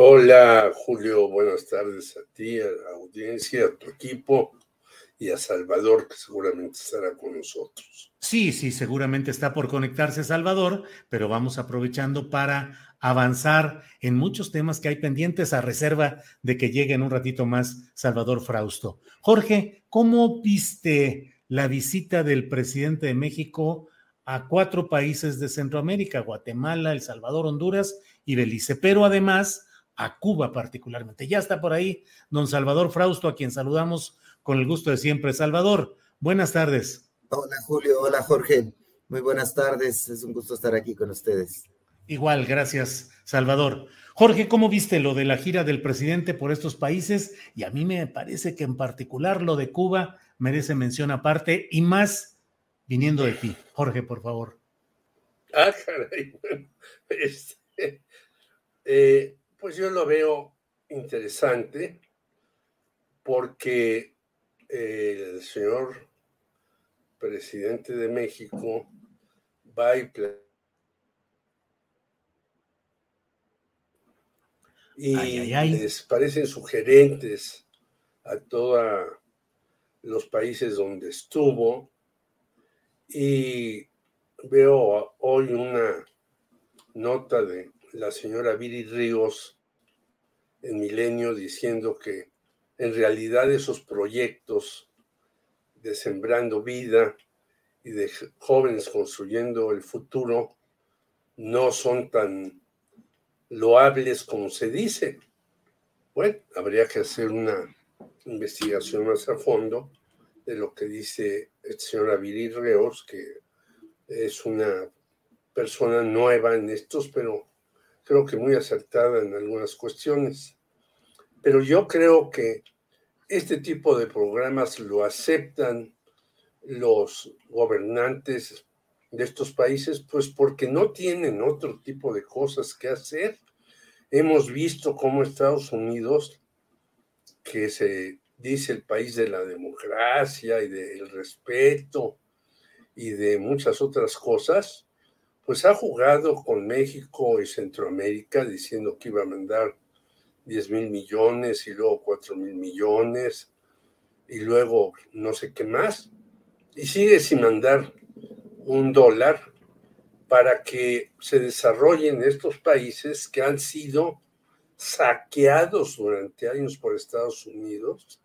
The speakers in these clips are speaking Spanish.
Hola, Julio, buenas tardes a ti, a la audiencia, a tu equipo y a Salvador, que seguramente estará con nosotros. Sí, sí, seguramente está por conectarse Salvador, pero vamos aprovechando para avanzar en muchos temas que hay pendientes a reserva de que llegue en un ratito más Salvador Frausto. Jorge, ¿cómo viste la visita del presidente de México a cuatro países de Centroamérica, Guatemala, El Salvador, Honduras y Belice? Pero además a Cuba particularmente. Ya está por ahí don Salvador Frausto, a quien saludamos con el gusto de siempre. Salvador, buenas tardes. Hola Julio, hola Jorge, muy buenas tardes, es un gusto estar aquí con ustedes. Igual, gracias Salvador. Jorge, ¿cómo viste lo de la gira del presidente por estos países? Y a mí me parece que en particular lo de Cuba merece mención aparte y más viniendo de ti. Jorge, por favor. Ah, caray, bueno, este, eh, pues yo lo veo interesante porque el señor presidente de México va y y les parecen sugerentes a todos los países donde estuvo y veo hoy una nota de la señora Viri Ríos en Milenio diciendo que en realidad esos proyectos de Sembrando Vida y de jóvenes construyendo el futuro no son tan loables como se dice. Bueno, habría que hacer una investigación más a fondo de lo que dice el señor Viri Ríos, que es una persona nueva en estos, pero creo que muy acertada en algunas cuestiones. Pero yo creo que este tipo de programas lo aceptan los gobernantes de estos países, pues porque no tienen otro tipo de cosas que hacer. Hemos visto cómo Estados Unidos, que se dice el país de la democracia y del respeto y de muchas otras cosas, pues ha jugado con México y Centroamérica diciendo que iba a mandar 10 mil millones y luego 4 mil millones y luego no sé qué más. Y sigue sin mandar un dólar para que se desarrollen estos países que han sido saqueados durante años por Estados Unidos.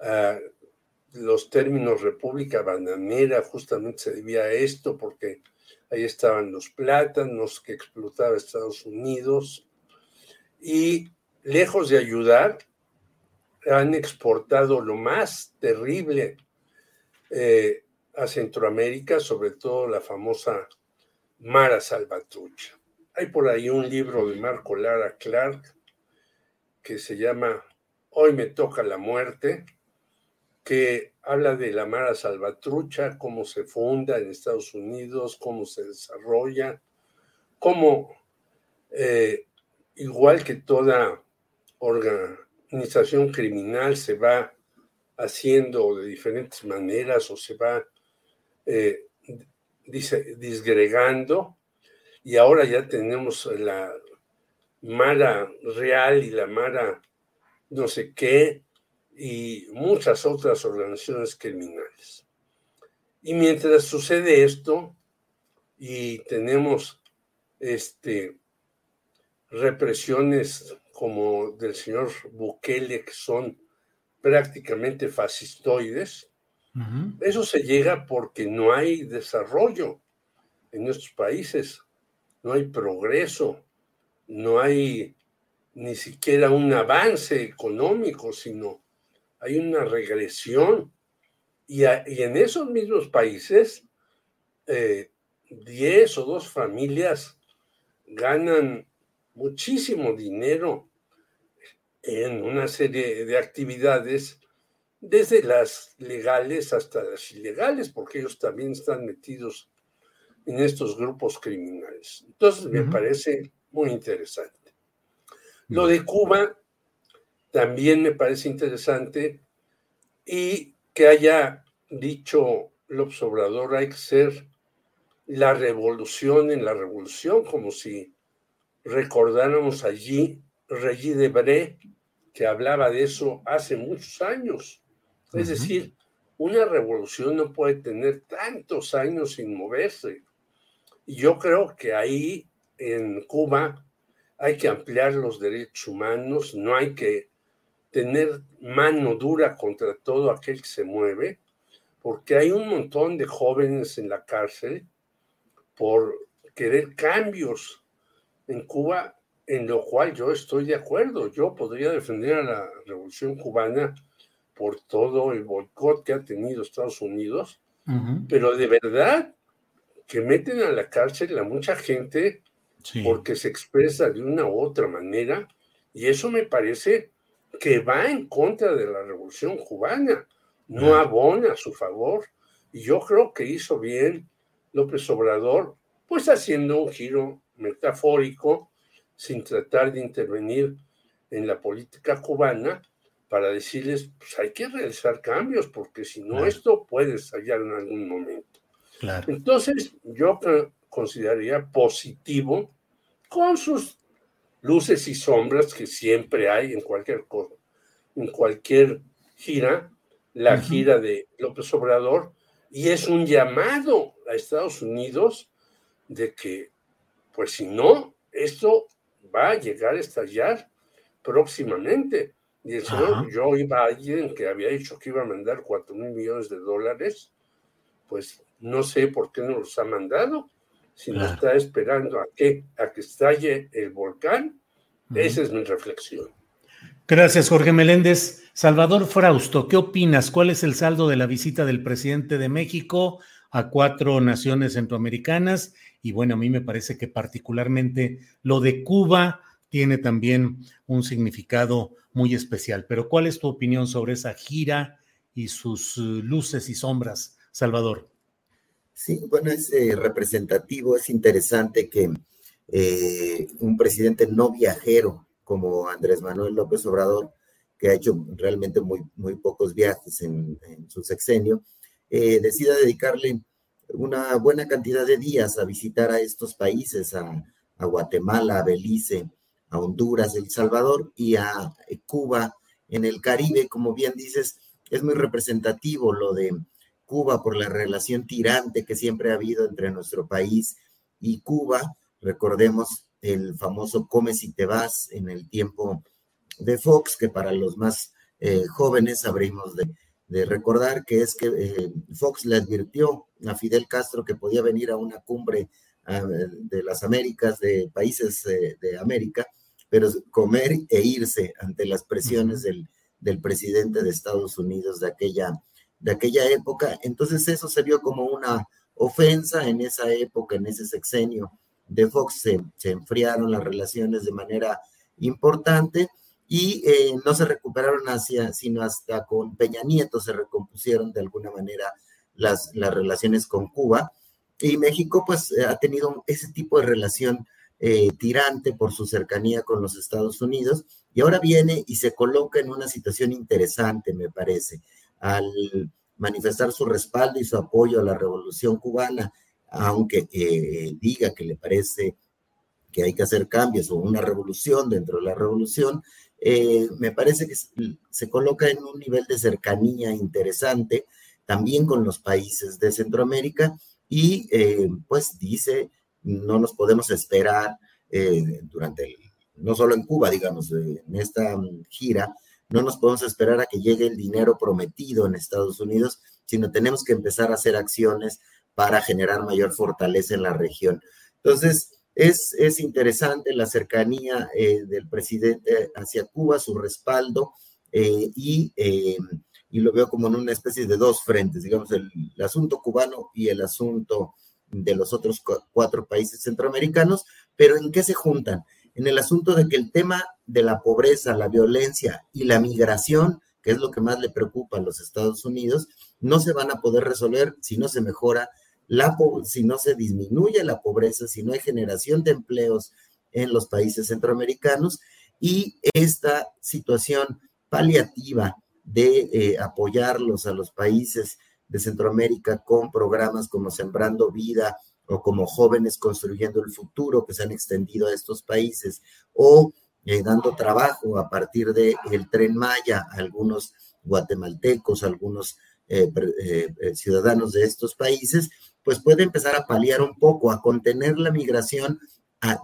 Ah, los términos República Bananera justamente se debía a esto porque ahí estaban los plátanos que explotaba Estados Unidos y lejos de ayudar, han exportado lo más terrible eh, a Centroamérica, sobre todo la famosa Mara Salvatrucha. Hay por ahí un libro de Marco Lara Clark que se llama Hoy me toca la muerte, que habla de la Mara Salvatrucha, cómo se funda en Estados Unidos, cómo se desarrolla, cómo, eh, igual que toda organización criminal, se va haciendo de diferentes maneras o se va eh, disgregando. Y ahora ya tenemos la Mara Real y la Mara no sé qué y muchas otras organizaciones criminales. Y mientras sucede esto y tenemos este, represiones como del señor Bukele que son prácticamente fascistoides, eso se llega porque no hay desarrollo en nuestros países, no hay progreso, no hay ni siquiera un avance económico, sino hay una regresión. Y, en esos mismos países, 10 eh, o dos familias ganan muchísimo dinero en una serie de actividades, desde las legales hasta las ilegales, porque ellos también están metidos en estos grupos criminales. Entonces, me parece muy interesante. Lo de Cuba también me parece interesante y que haya dicho López Obrador, hay que ser la revolución en la revolución, como si recordáramos allí Regis Debré, que hablaba de eso hace muchos años. Es decir, una revolución no puede tener tantos años sin moverse. Y yo creo que ahí en Cuba hay que ampliar los derechos humanos, no hay que tener mano dura contra todo aquel que se mueve, porque hay un montón de jóvenes en la cárcel por querer cambios en Cuba, en lo cual yo estoy de acuerdo. Yo podría defender a la revolución cubana por todo el boicot que ha tenido Estados Unidos, pero de verdad que meten a la cárcel a mucha gente porque se expresa de una u otra manera, y eso me parece que va en contra de la revolución cubana, no abona a su favor. Y yo creo que hizo bien López Obrador, pues haciendo un giro metafórico, sin tratar de intervenir en la política cubana, para decirles, pues hay que realizar cambios, porque si no, esto puede estallar en algún momento. Entonces, yo consideraría positivo, con sus luces y sombras que siempre hay en cualquier cosa, en cualquier gira, la gira de López Obrador, y es un llamado a Estados Unidos de que, pues si no, esto va a llegar a estallar próximamente. Y el señor Joe Biden, que había dicho que iba a mandar cuatro mil millones de dólares, pues no sé por qué no los ha mandado, si no está esperando a que, a que estalle el volcán. Esa es mi reflexión. Gracias, Jorge Meléndez. Salvador Frausto, ¿qué opinas? ¿Cuál es el saldo de la visita del presidente de México a cuatro naciones centroamericanas? Y bueno, a mí me parece que particularmente lo de Cuba tiene también un significado muy especial. Pero ¿cuál es tu opinión sobre esa gira y sus eh, luces y sombras, Salvador? Sí, bueno, es eh, representativo, es interesante que eh, un presidente no viajero como Andrés Manuel López Obrador, que ha hecho realmente muy, muy pocos viajes en, su sexenio, eh, decida dedicarle una buena cantidad de días a visitar a estos países, a, a Guatemala, a Belice, a Honduras, El Salvador y a Cuba en el Caribe, como bien dices, es muy representativo lo de Cuba por la relación tirante que siempre ha habido entre nuestro país y Cuba. Recordemos el famoso Come si te vas en el tiempo de Fox, que para los más eh, jóvenes habríamos de, recordar que es que eh, Fox le advirtió a Fidel Castro que podía venir a una cumbre ah, de las Américas, de países eh, de América, pero comer e irse ante las presiones del, del presidente de Estados Unidos de aquella de aquella época. Entonces eso se vio como una ofensa en esa época, en ese sexenio de Fox, se, enfriaron las relaciones de manera importante y eh, no se recuperaron hacia, sino hasta con Peña Nieto se recompusieron de alguna manera las, las relaciones con Cuba. Y México pues ha tenido ese tipo de relación eh, tirante por su cercanía con los Estados Unidos y ahora viene y se coloca en una situación interesante, me parece al manifestar su respaldo y su apoyo a la revolución cubana, aunque eh, diga que le parece que hay que hacer cambios o una revolución dentro de la revolución, eh, me parece que se coloca en un nivel de cercanía interesante también con los países de Centroamérica y eh, pues dice, no nos podemos esperar eh, durante el, no solo en Cuba, digamos, en esta gira, no nos podemos esperar a que llegue el dinero prometido en Estados Unidos, sino tenemos que empezar a hacer acciones para generar mayor fortaleza en la región. Entonces, es, es interesante la cercanía eh, del presidente hacia Cuba, su respaldo, eh, y, eh, y, lo veo como en una especie de dos frentes, digamos, el, asunto cubano y el asunto de los otros cuatro países centroamericanos, pero ¿en qué se juntan? En el asunto de que el tema de la pobreza, la violencia y la migración, que es lo que más le preocupa a los Estados Unidos, no se van a poder resolver si no se mejora la, si no se disminuye la pobreza, si no hay generación de empleos en los países centroamericanos. Y esta situación paliativa de eh, apoyarlos a los países de Centroamérica con programas como Sembrando Vida o como Jóvenes Construyendo el Futuro que se han extendido a estos países o eh, dando trabajo a partir del el tren Maya a algunos guatemaltecos, algunos eh, ciudadanos de estos países, pues puede empezar a paliar un poco, a contener la migración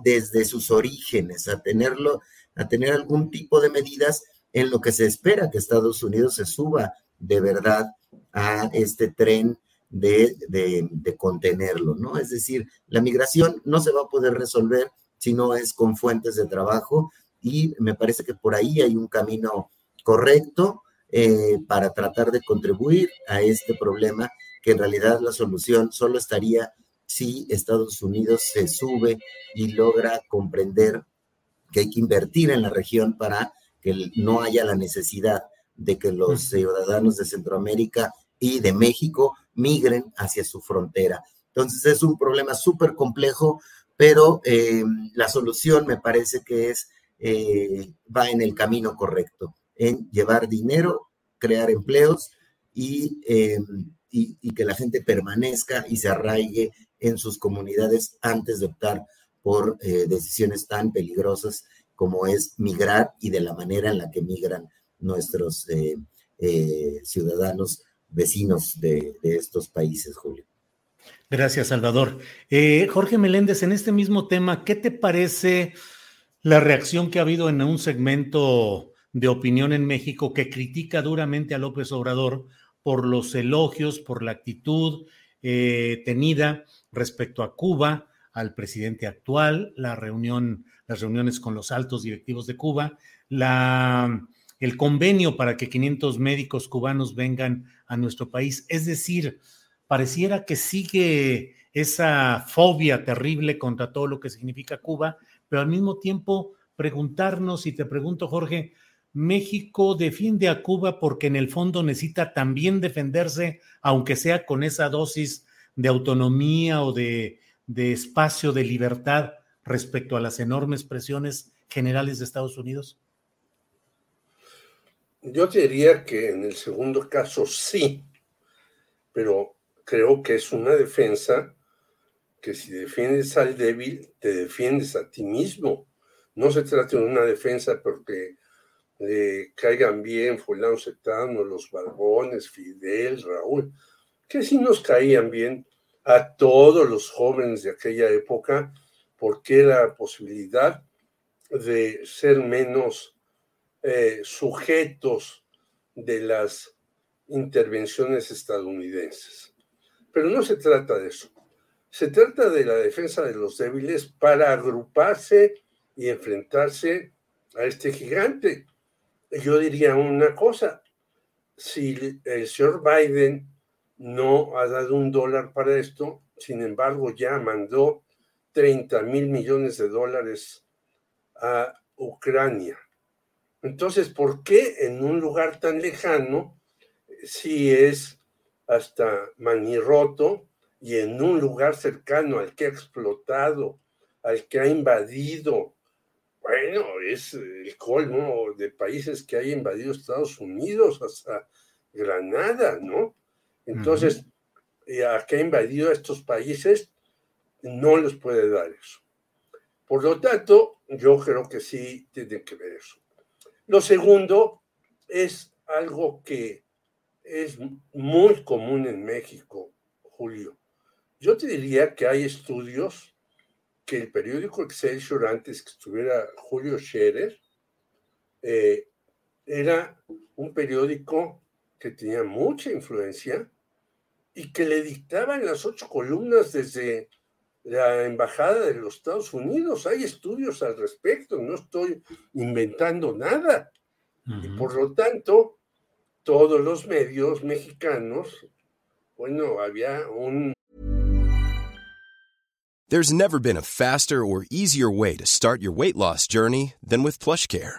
desde sus orígenes, a tenerlo, a tener algún tipo de medidas en lo que se espera que Estados Unidos se suba de verdad a este tren de, de, contenerlo, ¿no? Es decir, la migración no se va a poder resolver si no es con fuentes de trabajo y me parece que por ahí hay un camino correcto eh, para tratar de contribuir a este problema que en realidad la solución solo estaría si Estados Unidos se sube y logra comprender que hay que invertir en la región para que no haya la necesidad de que los ciudadanos de Centroamérica y de México migren hacia su frontera. Entonces es un problema súper complejo, pero eh, la solución me parece que es, eh, va en el camino correcto, en llevar dinero, crear empleos y eh, y, que la gente permanezca y se arraigue en sus comunidades antes de optar por decisiones tan peligrosas como es migrar y de la manera en la que migran nuestros ciudadanos vecinos de, estos países, Julio. Gracias, Salvador. Jorge Meléndez, en este mismo tema, ¿qué te parece la reacción que ha habido en un segmento de opinión en México que critica duramente a López Obrador por los elogios, por la actitud eh, tenida respecto a Cuba, al presidente actual, la reunión, las reuniones con los altos directivos de Cuba, la, el convenio para que 500 médicos cubanos vengan a nuestro país. Es decir, pareciera que sigue esa fobia terrible contra todo lo que significa Cuba, pero al mismo tiempo preguntarnos, y te pregunto, Jorge, México defiende a Cuba porque en el fondo necesita también defenderse, aunque sea con esa dosis de autonomía o de, espacio de libertad respecto a las enormes presiones generales de Estados Unidos? Yo diría que en el segundo caso sí, pero creo que es una defensa que si defiendes al débil, te defiendes a ti mismo. No se trata de una defensa porque caigan bien fulano setano, los Barbones, Fidel, Raúl, que sí nos caían bien a todos los jóvenes de aquella época, porque era posibilidad de ser menos eh, sujetos de las intervenciones estadounidenses. Pero no se trata de eso. Se trata de la defensa de los débiles para agruparse y enfrentarse a este gigante yo diría una cosa, si el señor Biden no ha dado un dólar para esto, sin embargo ya mandó 30 mil millones de dólares a Ucrania. Entonces, ¿por qué en un lugar tan lejano, si es hasta manirroto, y en un lugar cercano al que ha explotado, al que ha invadido, bueno, es el colmo de países que hay invadido Estados Unidos, hasta Granada, ¿no? Entonces, a que ha invadido estos países, no les puede dar eso. Por lo tanto, yo creo que sí tiene que ver eso. Lo segundo es algo que es muy común en México, Julio. Yo te diría que hay estudios que el periódico Excelsior, antes que estuviera Julio Scherer, eh, era un periódico que tenía mucha influencia y que le dictaban las ocho columnas desde la Embajada de los Estados Unidos. Hay estudios al respecto, no estoy inventando nada. Y por lo tanto, todos los medios mexicanos, bueno, había un... There's never been a faster or easier way to start your weight loss journey than with PlushCare.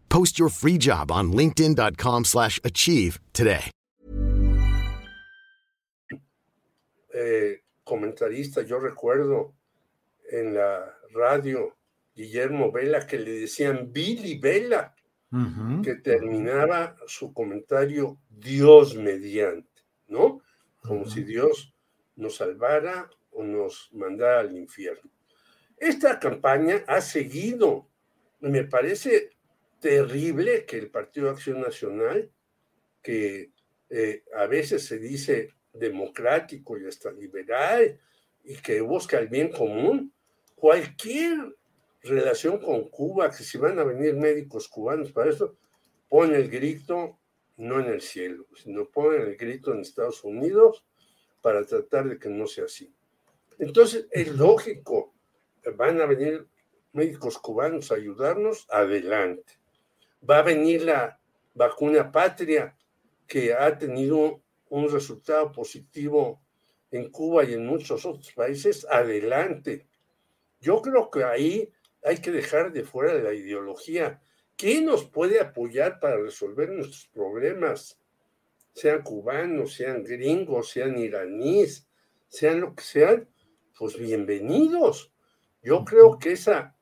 Post your free job on linkedin.com/achieve today. Eh, comentarista, yo recuerdo en la radio Guillermo Vela que le decían Billy Vela, uh -huh. que terminaba su comentario Dios mediante, ¿no? Como uh -huh. si Dios nos salvara o nos mandara al infierno. Esta campaña ha seguido. Me parece terrible que el Partido Acción Nacional, que eh, a veces se dice democrático y hasta liberal y que busca el bien común, cualquier relación con Cuba, que si van a venir médicos cubanos para eso, pone el grito no en el cielo, sino pone el grito en Estados Unidos para tratar de que no sea así. Entonces, es lógico, van a venir médicos cubanos a ayudarnos, adelante. Va a venir la vacuna patria que ha tenido un resultado positivo en Cuba y en muchos otros países, adelante. Yo creo que ahí hay que dejar de fuera de la ideología. ¿Quién nos puede apoyar para resolver nuestros problemas? Sean cubanos, sean gringos, sean iraníes, sean lo que sean, pues bienvenidos. Yo creo que esa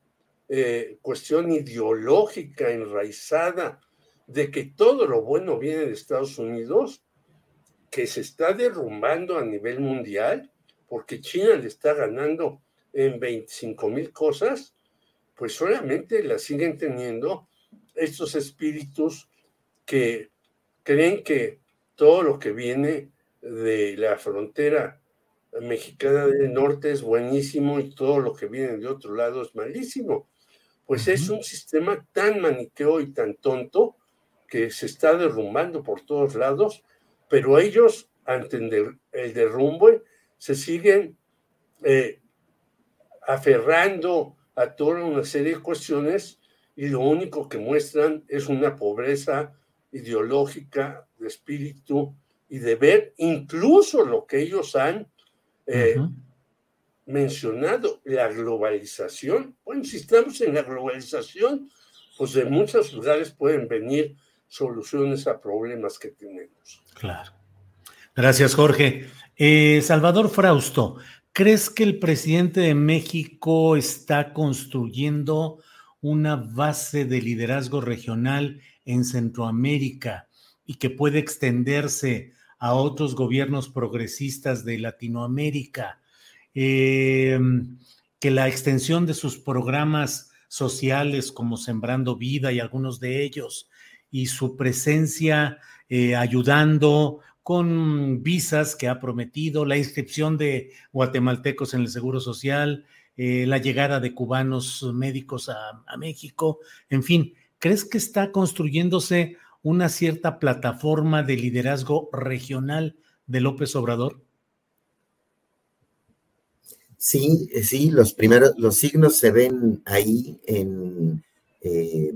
eh, cuestión ideológica enraizada de que todo lo bueno viene de Estados Unidos, que se está derrumbando a nivel mundial, porque China le está ganando en 25 mil cosas, pues solamente la siguen teniendo estos espíritus que creen que todo lo que viene de la frontera mexicana del norte es buenísimo y todo lo que viene de otro lado es malísimo. Pues uh -huh. es un sistema tan maniqueo y tan tonto que se está derrumbando por todos lados, pero ellos, ante el derrumbe, se siguen eh, aferrando a toda una serie de cuestiones y lo único que muestran es una pobreza ideológica, de espíritu y de ver incluso lo que ellos han eh, uh -huh. Mencionado, la globalización. Bueno, si estamos en la globalización, pues de muchos lugares pueden venir soluciones a problemas que tenemos. Claro. Gracias, Jorge. Eh, Salvador Frausto, ¿crees que el presidente de México está construyendo una base de liderazgo regional en Centroamérica y que puede extenderse a otros gobiernos progresistas de Latinoamérica, eh, que la extensión de sus programas sociales como Sembrando Vida y algunos de ellos, y su presencia eh, ayudando con visas que ha prometido, la inscripción de guatemaltecos en el Seguro Social, eh, la llegada de cubanos médicos a México, en fin, ¿crees que está construyéndose una cierta plataforma de liderazgo regional de López Obrador? Sí, eh, sí, los primeros, los signos se ven ahí en eh,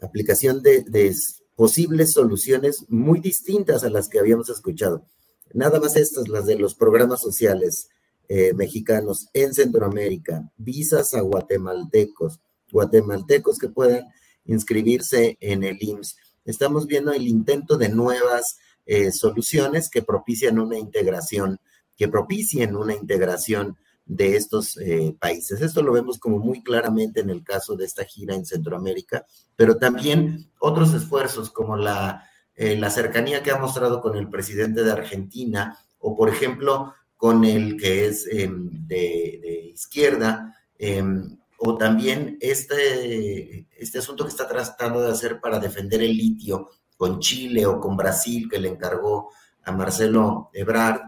aplicación de, posibles soluciones muy distintas a las que habíamos escuchado. Nada más estas, las de los programas sociales eh, mexicanos en Centroamérica, visas a guatemaltecos, guatemaltecos que puedan inscribirse en el IMSS. Estamos viendo el intento de nuevas soluciones que propician una integración, que propicien una integración de estos eh, países. Esto lo vemos como muy claramente en el caso de esta gira en Centroamérica, pero también otros esfuerzos como la, eh, la cercanía que ha mostrado con el presidente de Argentina o, por ejemplo, con el que es em, de, izquierda, em, o también este, este asunto que está tratando de hacer para defender el litio con Chile o con Brasil, que le encargó a Marcelo Ebrard,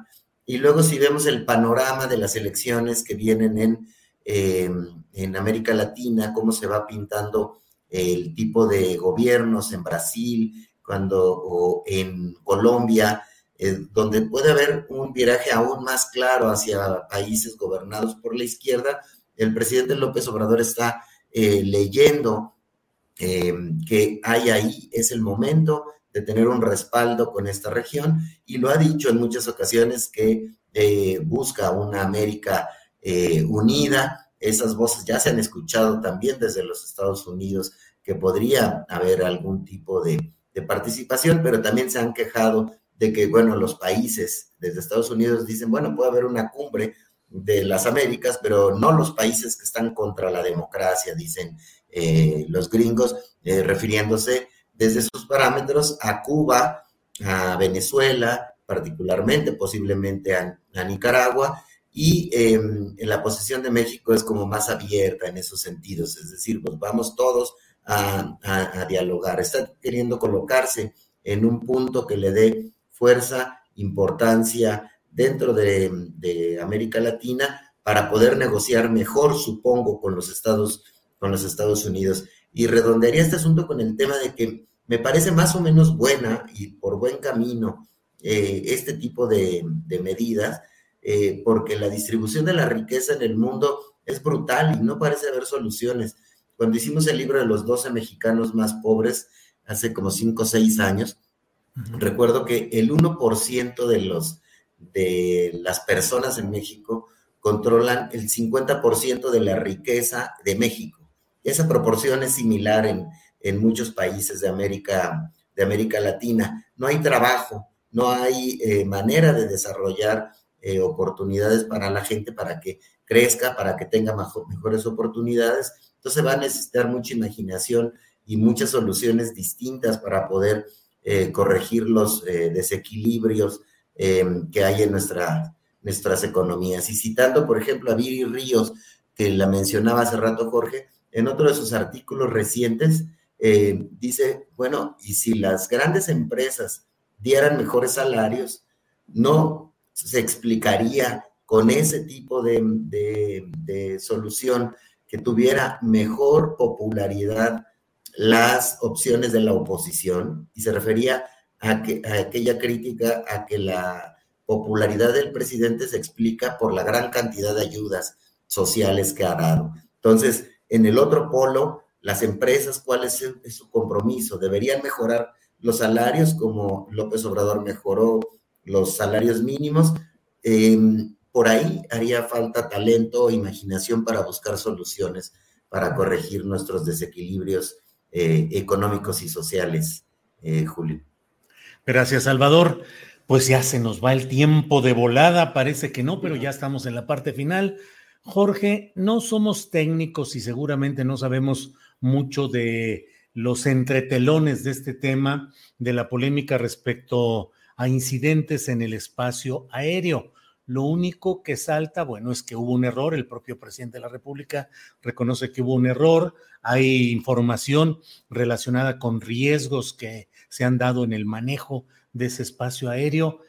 y luego si vemos el panorama de las elecciones que vienen en, em, en América Latina, cómo se va pintando el tipo de gobiernos en Brasil, cuando o en Colombia, eh, donde puede haber un viraje aún más claro hacia países gobernados por la izquierda, el presidente López Obrador está eh, leyendo que hay ahí, es el momento de tener un respaldo con esta región y lo ha dicho en muchas ocasiones que eh, busca una América eh, unida. Esas voces ya se han escuchado también desde los Estados Unidos que podría haber algún tipo de, participación, pero también se han quejado de que, bueno, los países desde Estados Unidos dicen, bueno, puede haber una cumbre de las Américas, pero no los países que están contra la democracia, dicen eh, los gringos, refiriéndose desde sus parámetros a Cuba, a Venezuela, particularmente, posiblemente a, Nicaragua, y en la posición de México es como más abierta en esos sentidos, es decir, pues vamos todos a, dialogar. Está queriendo colocarse en un punto que le dé fuerza, importancia dentro de, de, América Latina para poder negociar mejor, supongo, con los Estados, con los Estados Unidos. Y redondearía este asunto con el tema de que me parece más o menos buena y por buen camino eh, este tipo de, medidas, eh, porque la distribución de la riqueza en el mundo es brutal y no parece haber soluciones. Cuando hicimos el libro de los 12 mexicanos más pobres, hace como 5 o 6 años, recuerdo que el 1% de, los, de las personas en México controlan el 50% de la riqueza de México. Esa proporción es similar en, en muchos países de América, de América Latina. No hay trabajo, no hay eh, manera de desarrollar eh, oportunidades para la gente para que crezca, para que tenga mejores oportunidades. Entonces va a necesitar mucha imaginación y muchas soluciones distintas para poder eh, corregir los desequilibrios que hay en nuestra, nuestras economías. Y citando, por ejemplo, a Viri Ríos, que la mencionaba hace rato Jorge, en otro de sus artículos recientes, eh, dice, bueno, y si las grandes empresas dieran mejores salarios, no se explicaría con ese tipo de, solución que tuviera mejor popularidad las opciones de la oposición, y se refería a, que, a aquella crítica a que la popularidad del presidente se explica por la gran cantidad de ayudas sociales que ha dado. Entonces, en el otro polo, las empresas, cuál es, su compromiso. Deberían mejorar los salarios como López Obrador mejoró los salarios mínimos. Em, por ahí haría falta talento e imaginación para buscar soluciones para corregir nuestros desequilibrios eh, económicos y sociales, eh, Julio. Gracias, Salvador. Pues ya se nos va el tiempo de volada, parece que no, pero ya estamos en la parte final. Jorge, no somos técnicos y seguramente no sabemos mucho de los entretelones de este tema, de la polémica respecto a incidentes en el espacio aéreo. Lo único que salta, bueno, es que hubo un error, el propio presidente de la República reconoce que hubo un error, hay información relacionada con riesgos que se han dado en el manejo de ese espacio aéreo.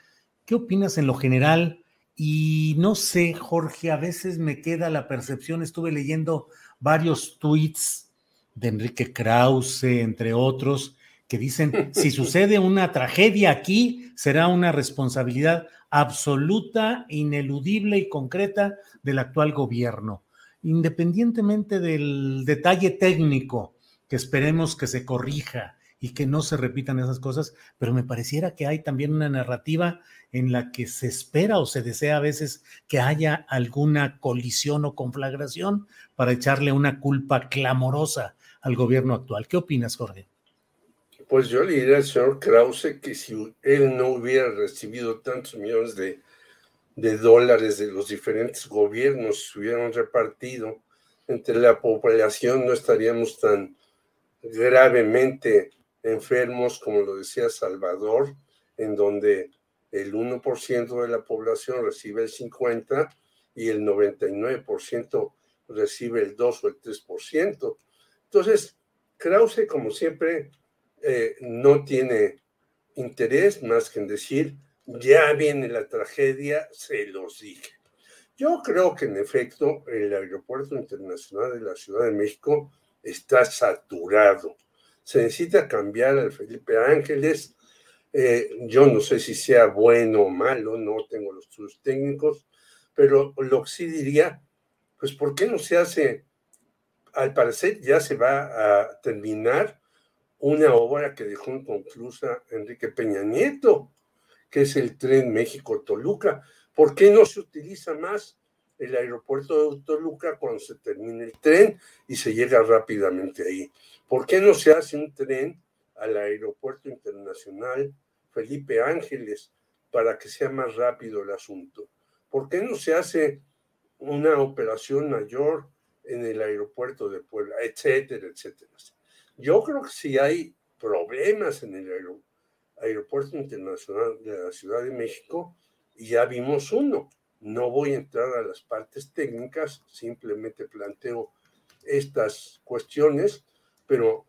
¿Qué opinas en lo general? Y no sé, Jorge, a veces me queda la percepción, estuve leyendo varios tweets de Enrique Krause, entre otros, que dicen, si sucede una tragedia aquí, será una responsabilidad absoluta, ineludible y concreta del actual gobierno, independientemente del detalle técnico que esperemos que se corrija y que no se repitan esas cosas, pero me pareciera que hay también una narrativa en la que se espera o se desea a veces que haya alguna colisión o conflagración para echarle una culpa clamorosa al gobierno actual. ¿Qué opinas, Jorge? Pues yo le diría al señor Krause que si él no hubiera recibido tantos millones de, de dólares de los diferentes gobiernos, se hubieran repartido entre la población, no estaríamos tan gravemente enfermos, como lo decía Salvador, en donde el 1% de la población recibe el 50% y el 99% recibe el 2 o el 3%. Entonces, Krause, como siempre, eh, no tiene interés más que en decir, ya viene la tragedia, se los dije. Yo creo que en efecto el aeropuerto internacional de la Ciudad de México está saturado se necesita cambiar al Felipe Ángeles. Eh, yo no sé si sea bueno o malo, no tengo los estudios técnicos, pero lo que sí diría, pues ¿por qué no se hace? Al parecer ya se va a terminar una obra que dejó inconclusa Enrique Peña Nieto, que es el tren México-Toluca. ¿Por qué no se utiliza más el aeropuerto de Toluca cuando se termine el tren y se llega rápidamente ahí? ¿Por qué no se hace un tren al aeropuerto internacional Felipe Ángeles para que sea más rápido el asunto? ¿Por qué no se hace una operación mayor en el aeropuerto de Puebla, etcétera, etcétera? Yo creo que si hay problemas en el aeropuerto internacional de la Ciudad de México, y ya vimos uno. No voy a entrar a las partes técnicas, simplemente planteo estas cuestiones pero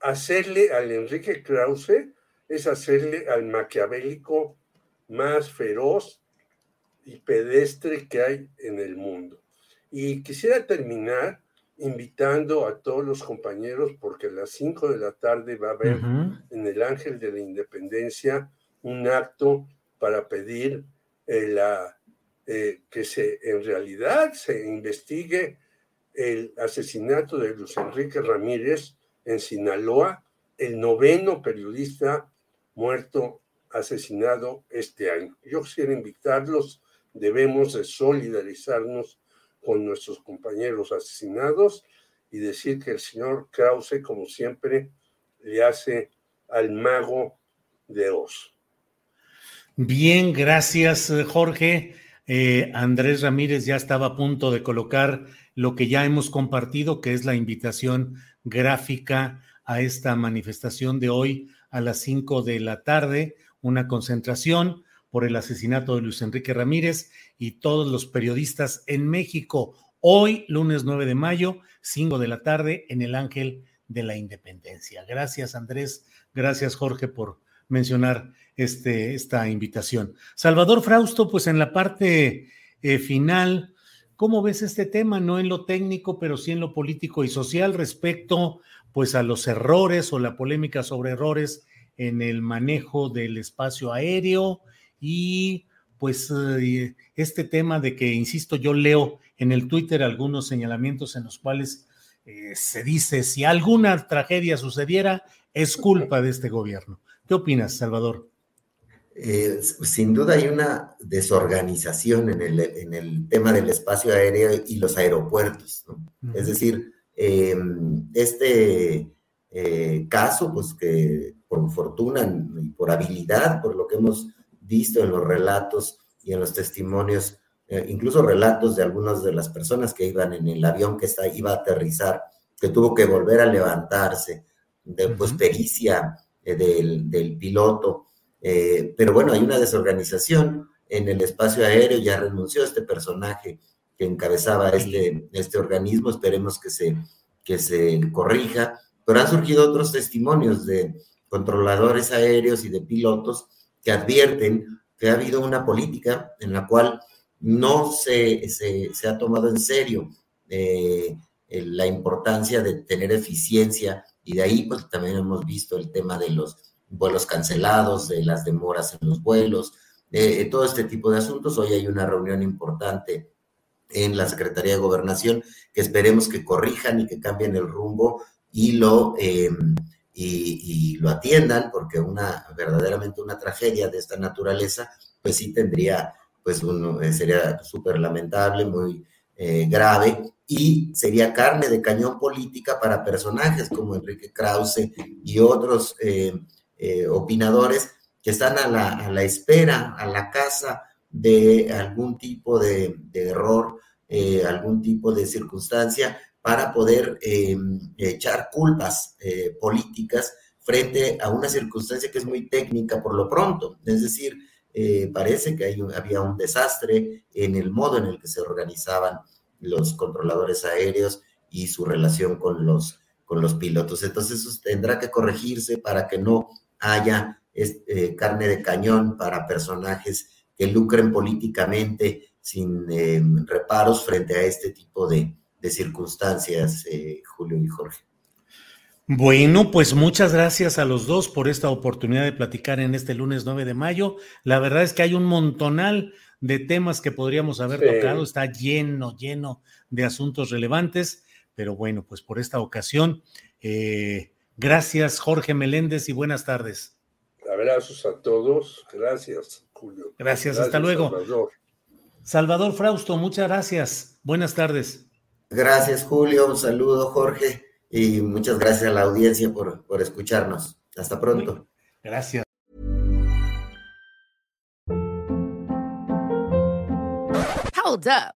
hacerle al Enrique Krause es hacerle al maquiavélico más feroz y pedestre que hay en el mundo. Y quisiera terminar invitando a todos los compañeros, porque a las 5 de la tarde va a haber en el Ángel de la Independencia un acto para pedir eh, la, eh, que se, en realidad se investigue el asesinato de Luis Enrique Ramírez en Sinaloa, el noveno periodista muerto, asesinado este año. Yo quisiera invitarlos, debemos de solidarizarnos con nuestros compañeros asesinados y decir que el señor Krause, como siempre, le hace al mago de Oz. Bien, gracias Jorge. Eh, Andrés Ramírez ya estaba a punto de colocar lo que ya hemos compartido, que es la invitación gráfica a esta manifestación de hoy a las 5 de la tarde, una concentración por el asesinato de Luis Enrique Ramírez y todos los periodistas en México. Hoy, lunes 9 de mayo, 5 de la tarde, en el Ángel de la Independencia. Gracias, Andrés. Gracias, Jorge, por mencionar este, esta invitación. Salvador Frausto, pues en la parte eh, final ¿Cómo ves este tema? No en lo técnico, pero sí en lo político y social respecto pues a los errores o la polémica sobre errores en el manejo del espacio aéreo y pues eh, este tema de que, insisto, yo leo en el Twitter algunos señalamientos en los cuales eh, se dice si alguna tragedia sucediera es culpa de este gobierno. ¿Qué opinas, Salvador? Eh, sin duda hay una desorganización en el, tema del espacio aéreo y los aeropuertos. Es decir, este caso, pues que por fortuna y por habilidad, por lo que hemos visto en los relatos y en los testimonios, eh, incluso relatos de algunas de las personas que iban en el avión que está, iba a aterrizar, que tuvo que volver a levantarse, de pues, pericia del, del piloto, eh, pero bueno, hay una desorganización en el espacio aéreo, ya renunció este personaje que encabezaba este, este organismo, esperemos que se, que se corrija, pero han surgido otros testimonios de controladores aéreos y de pilotos que advierten que ha habido una política en la cual no se, se, ha tomado en serio eh, la importancia de tener eficiencia y de ahí pues también hemos visto el tema de los vuelos cancelados, de las demoras en los vuelos, todo este tipo de asuntos. Hoy hay una reunión importante en la Secretaría de Gobernación que esperemos que corrijan y que cambien el rumbo y lo, em, y, lo atiendan, porque una verdaderamente una tragedia de esta naturaleza, pues sí tendría, pues uno, eh, sería súper lamentable, muy eh, grave, y sería carne de cañón política para personajes como Enrique Krause y otros eh, opinadores que están a la, a la, espera, a la casa de algún tipo de error, algún tipo de circunstancia para poder em, echar culpas eh, políticas frente a una circunstancia que es muy técnica por lo pronto. Es decir, eh, parece que hay había un desastre en el modo en el que se organizaban los controladores aéreos y su relación con los, con los pilotos. Entonces eso tendrá que corregirse para que no haya eh, carne de cañón para personajes que lucren políticamente sin em, reparos frente a este tipo de, de circunstancias, eh, Julio y Jorge. Bueno, pues muchas gracias a los dos por esta oportunidad de platicar en este lunes 9 de mayo. La verdad es que hay un montonal de temas que podríamos haber tocado, está lleno, lleno de asuntos relevantes, pero bueno, pues por esta ocasión, eh, gracias Jorge Meléndez y buenas tardes. Abrazos a todos, gracias Julio. Gracias, hasta luego. Salvador. Salvador Frausto, muchas gracias, buenas tardes. Gracias, Julio. Un saludo, Jorge. Y muchas gracias a la audiencia por, por escucharnos. Hasta pronto. Gracias. Hold up.